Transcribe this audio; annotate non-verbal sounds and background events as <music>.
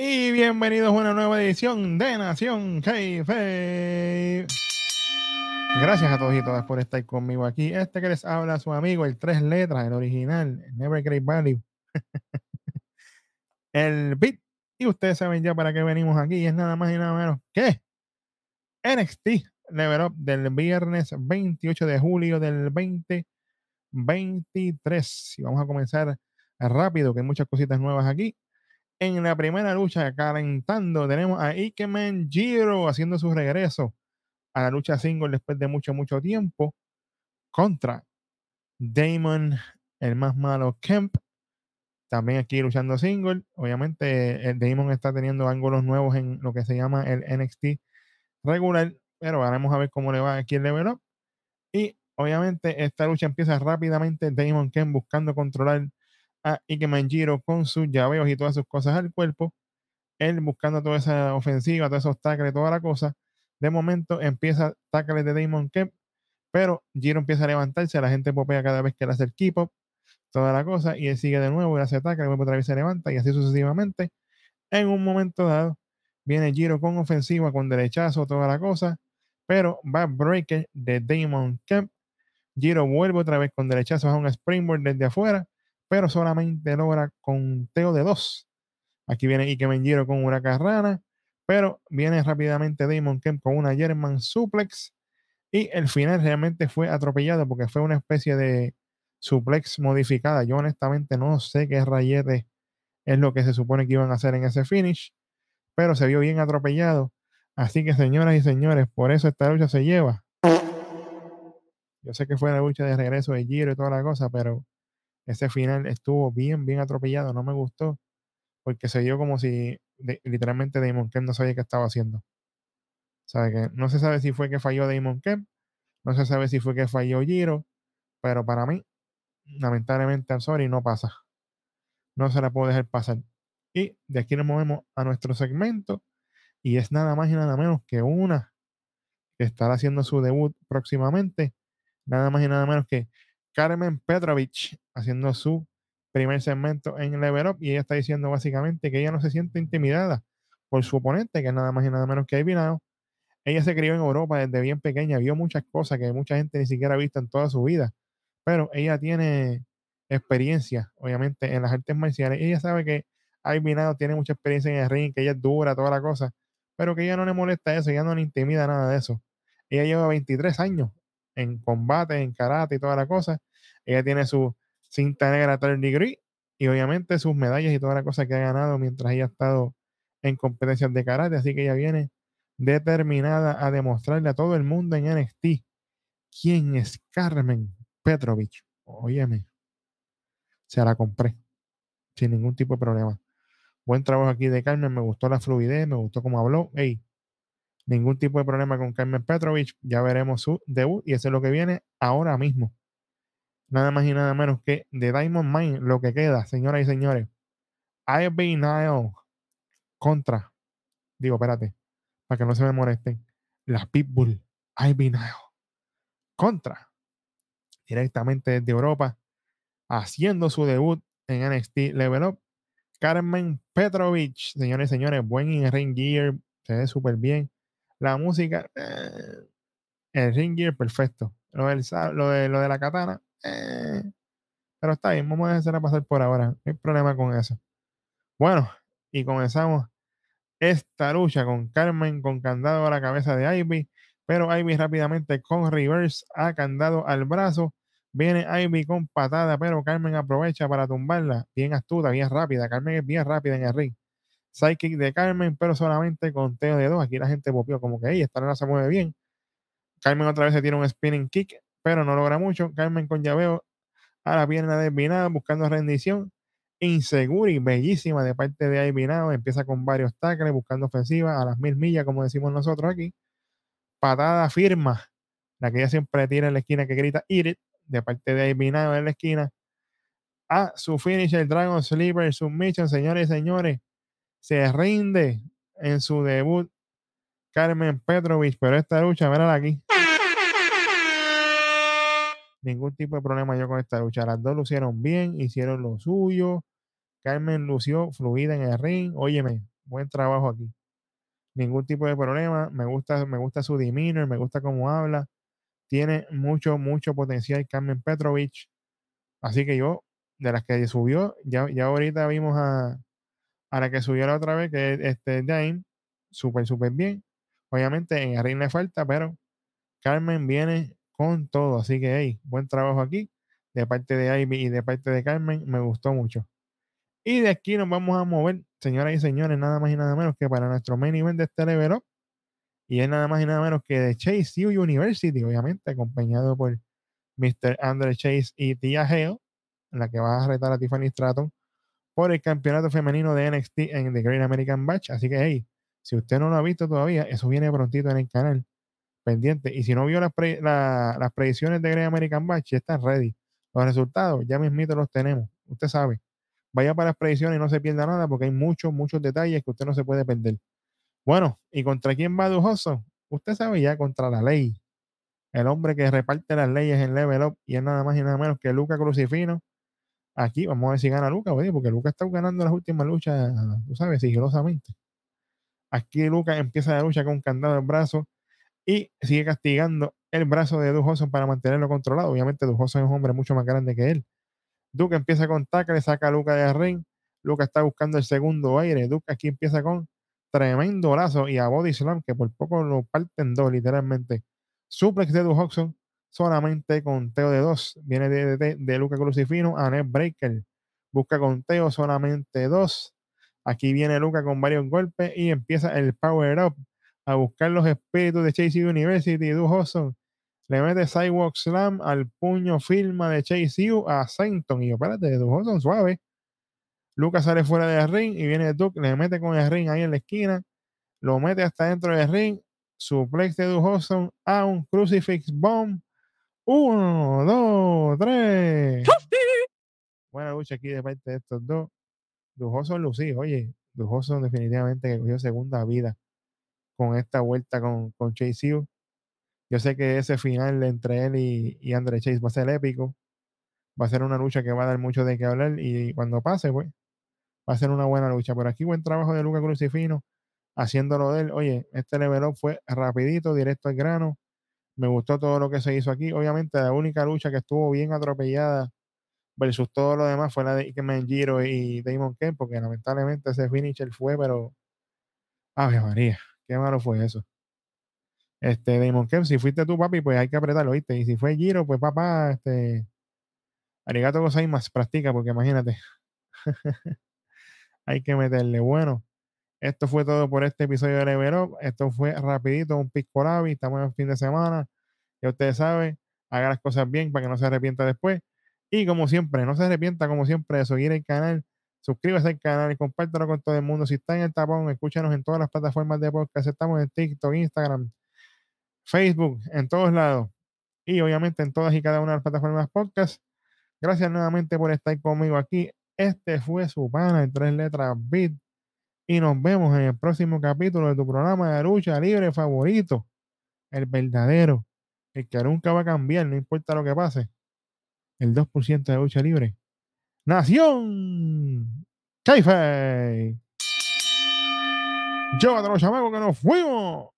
Y bienvenidos a una nueva edición de Nación Keife. Gracias a todos y todas por estar conmigo aquí. Este que les habla su amigo, el tres letras, el original, el Never Great Value. <laughs> el beat. Y ustedes saben ya para qué venimos aquí. Es nada más y nada menos que NXT Level Up del viernes 28 de julio del 2023. Y vamos a comenzar rápido, que hay muchas cositas nuevas aquí. En la primera lucha, calentando, tenemos a Ikemen Jiro haciendo su regreso a la lucha single después de mucho, mucho tiempo contra Damon, el más malo Kemp. También aquí luchando single. Obviamente, el Damon está teniendo ángulos nuevos en lo que se llama el NXT regular, pero vamos a ver cómo le va aquí el level up. Y obviamente, esta lucha empieza rápidamente. Damon Kemp buscando controlar a Ikemen Jiro con sus llaveos y todas sus cosas al cuerpo. Él buscando toda esa ofensiva, todos esos tackles, toda la cosa. De momento empieza tackles de Damon Kemp, pero Giro empieza a levantarse, la gente popea cada vez que le hace el keep up, toda la cosa, y él sigue de nuevo y hace tackle, luego otra vez se levanta y así sucesivamente. En un momento dado, viene Giro con ofensiva, con derechazo, toda la cosa, pero va breaker de Damon Kemp. Giro vuelve otra vez con derechazo a un springboard desde afuera, pero solamente logra conteo de dos. Aquí viene Ike Giro con una carrana, pero viene rápidamente Damon Kemp con una German suplex y el final realmente fue atropellado porque fue una especie de suplex modificada. Yo honestamente no sé qué rayete es lo que se supone que iban a hacer en ese finish, pero se vio bien atropellado. Así que señoras y señores, por eso esta lucha se lleva. Yo sé que fue la lucha de regreso de Giro y toda la cosa, pero ese final estuvo bien, bien atropellado. No me gustó porque se vio como si literalmente Damon Kemp no sabía qué estaba haciendo. ¿Sabe que no se sabe si fue que falló Damon Kemp, no se sabe si fue que falló Giro, pero para mí, lamentablemente, I'm sorry, no pasa. No se la puedo dejar pasar. Y de aquí nos movemos a nuestro segmento y es nada más y nada menos que una que estará haciendo su debut próximamente. Nada más y nada menos que Carmen Petrovich haciendo su primer segmento en Level Up y ella está diciendo básicamente que ella no se siente intimidada por su oponente, que es nada más y nada menos que Ivy Ella se crió en Europa desde bien pequeña, vio muchas cosas que mucha gente ni siquiera ha visto en toda su vida, pero ella tiene experiencia, obviamente, en las artes marciales. Ella sabe que Ivy tiene mucha experiencia en el ring, que ella es dura, toda la cosa, pero que ella no le molesta eso, ella no le intimida nada de eso. Ella lleva 23 años en combate, en karate y toda la cosa. Ella tiene su cinta negra third degree y obviamente sus medallas y toda la cosa que ha ganado mientras ella ha estado en competencias de karate. Así que ella viene determinada a demostrarle a todo el mundo en NXT quién es Carmen Petrovich. Óyeme, se la compré sin ningún tipo de problema. Buen trabajo aquí de Carmen, me gustó la fluidez, me gustó cómo habló. Hey, ningún tipo de problema con Carmen Petrovich. Ya veremos su debut y eso es lo que viene ahora mismo nada más y nada menos que de Diamond Mine, lo que queda, señoras y señores. Ivy Nile contra, digo, espérate, para que no se me molesten, la Pitbull, Ivy Nile contra, directamente desde Europa, haciendo su debut en NXT Level Up, Carmen Petrovich, señores y señores, buen ring gear, se ve súper bien. La música, eh, el ring gear, perfecto. Lo, lo, de, lo de la katana, eh, pero está bien, vamos a dejar pasar por ahora. No hay problema con eso. Bueno, y comenzamos esta lucha con Carmen con candado a la cabeza de Ivy, pero Ivy rápidamente con reverse a candado al brazo. Viene Ivy con patada, pero Carmen aprovecha para tumbarla. Bien astuta, bien rápida. Carmen es bien rápida en el ring. Sidekick de Carmen, pero solamente con teo de dos. Aquí la gente popió como que ella, esta no se mueve bien. Carmen otra vez se tiene un spinning kick pero no logra mucho. Carmen con llaveo a la pierna desvinada, buscando rendición. Insegura y bellísima de parte de Aibinado. Empieza con varios tackles, buscando ofensiva a las mil millas, como decimos nosotros aquí. Patada firma, la que ella siempre tira en la esquina, que grita Irit, de parte de Aibinado en la esquina. A su finish, el Dragon Sleeper Submission, señores y señores. Se rinde en su debut Carmen Petrovich, pero esta lucha, verá aquí ningún tipo de problema yo con esta lucha. Las dos lucieron bien, hicieron lo suyo. Carmen lució fluida en el ring. Óyeme, buen trabajo aquí. Ningún tipo de problema. Me gusta, me gusta su demeanor, me gusta cómo habla. Tiene mucho, mucho potencial Carmen Petrovich. Así que yo, de las que subió, ya, ya ahorita vimos a, a la que subió la otra vez, que es este Dame, súper, súper bien. Obviamente en Ring le falta, pero Carmen viene con todo. Así que, hey, buen trabajo aquí de parte de Ivy y de parte de Carmen. Me gustó mucho. Y de aquí nos vamos a mover, señoras y señores, nada más y nada menos que para nuestro main event de este level up. Y es nada más y nada menos que de Chase U University, obviamente, acompañado por Mr. Andrew Chase y Tia Hale, la que va a retar a Tiffany Stratton por el campeonato femenino de NXT en The Great American Batch. Así que, hey, si usted no lo ha visto todavía, eso viene prontito en el canal, pendiente. Y si no vio las, las predicciones de Great American Batch, ya están ready. Los resultados, ya mismito los tenemos. Usted sabe vaya para las predicciones y no se pierda nada porque hay muchos, muchos detalles que usted no se puede perder. Bueno, ¿y contra quién va Dujoso? Usted sabe ya, contra la ley. El hombre que reparte las leyes en Level Up y es nada más y nada menos que Luca Crucifino. Aquí vamos a ver si gana Luca, porque Luca está ganando las últimas luchas, tú sabes, sigilosamente. Aquí Luca empieza la lucha con un candado en brazo y sigue castigando el brazo de Dujoso para mantenerlo controlado. Obviamente Dujoso es un hombre mucho más grande que él. Duke empieza con le saca a Luca de ring. Luca está buscando el segundo aire. Duke aquí empieza con tremendo lazo y a Body Slam que por poco lo parten dos, literalmente. Suplex de Duke Hodgson solamente conteo de dos. Viene de, de, Luca Crucifino a Breaker. Busca conteo solamente dos. Aquí viene Luca con varios golpes y empieza el Power Up a buscar los espíritus de Chase University. Duke Hodgson le mete Sidewalk Slam al puño firma de Chase U a Sainton. Y yo, espérate, dos son suaves. Lucas sale fuera del ring y viene Duke, le mete con el ring ahí en la esquina, lo mete hasta dentro del ring, suplex de Duke a un Crucifix Bomb. Uno, dos, tres. Buena lucha aquí de parte de estos dos. Dujoso lucido, oye, Dujoso definitivamente que cogió segunda vida con esta vuelta con, con Chase U. Yo sé que ese final entre él y, y Andre Chase va a ser épico. Va a ser una lucha que va a dar mucho de qué hablar y cuando pase, pues, va a ser una buena lucha. Por aquí, buen trabajo de Luca Crucifino haciéndolo de él. Oye, este level up fue rapidito, directo al grano. Me gustó todo lo que se hizo aquí. Obviamente, la única lucha que estuvo bien atropellada versus todo lo demás fue la de Ikemen Giro y Damon Kemp, porque lamentablemente ese finisher fue, pero. Ave María, qué malo fue eso. Este, Damon Kemp, si fuiste tú, papi, pues hay que apretarlo, ¿viste? Y si fue Giro, pues papá, este. Arigato más practica, porque imagínate. <laughs> hay que meterle. Bueno, esto fue todo por este episodio de Level Up. Esto fue rapidito, un pisco labi. Estamos en fin de semana. Ya ustedes saben, haga las cosas bien para que no se arrepienta después. Y como siempre, no se arrepienta, como siempre, de seguir el canal. Suscríbase al canal y compártelo con todo el mundo. Si está en el tapón, escúchanos en todas las plataformas de podcast. Estamos en TikTok, Instagram, Facebook, en todos lados. Y obviamente en todas y cada una de las plataformas podcast. Gracias nuevamente por estar conmigo aquí. Este fue su pana en tres letras Beat. Y nos vemos en el próximo capítulo de tu programa de lucha libre favorito. El verdadero. El que nunca va a cambiar, no importa lo que pase. El 2% de lucha libre. Nación. Chaife. A los chamacos que nos fuimos.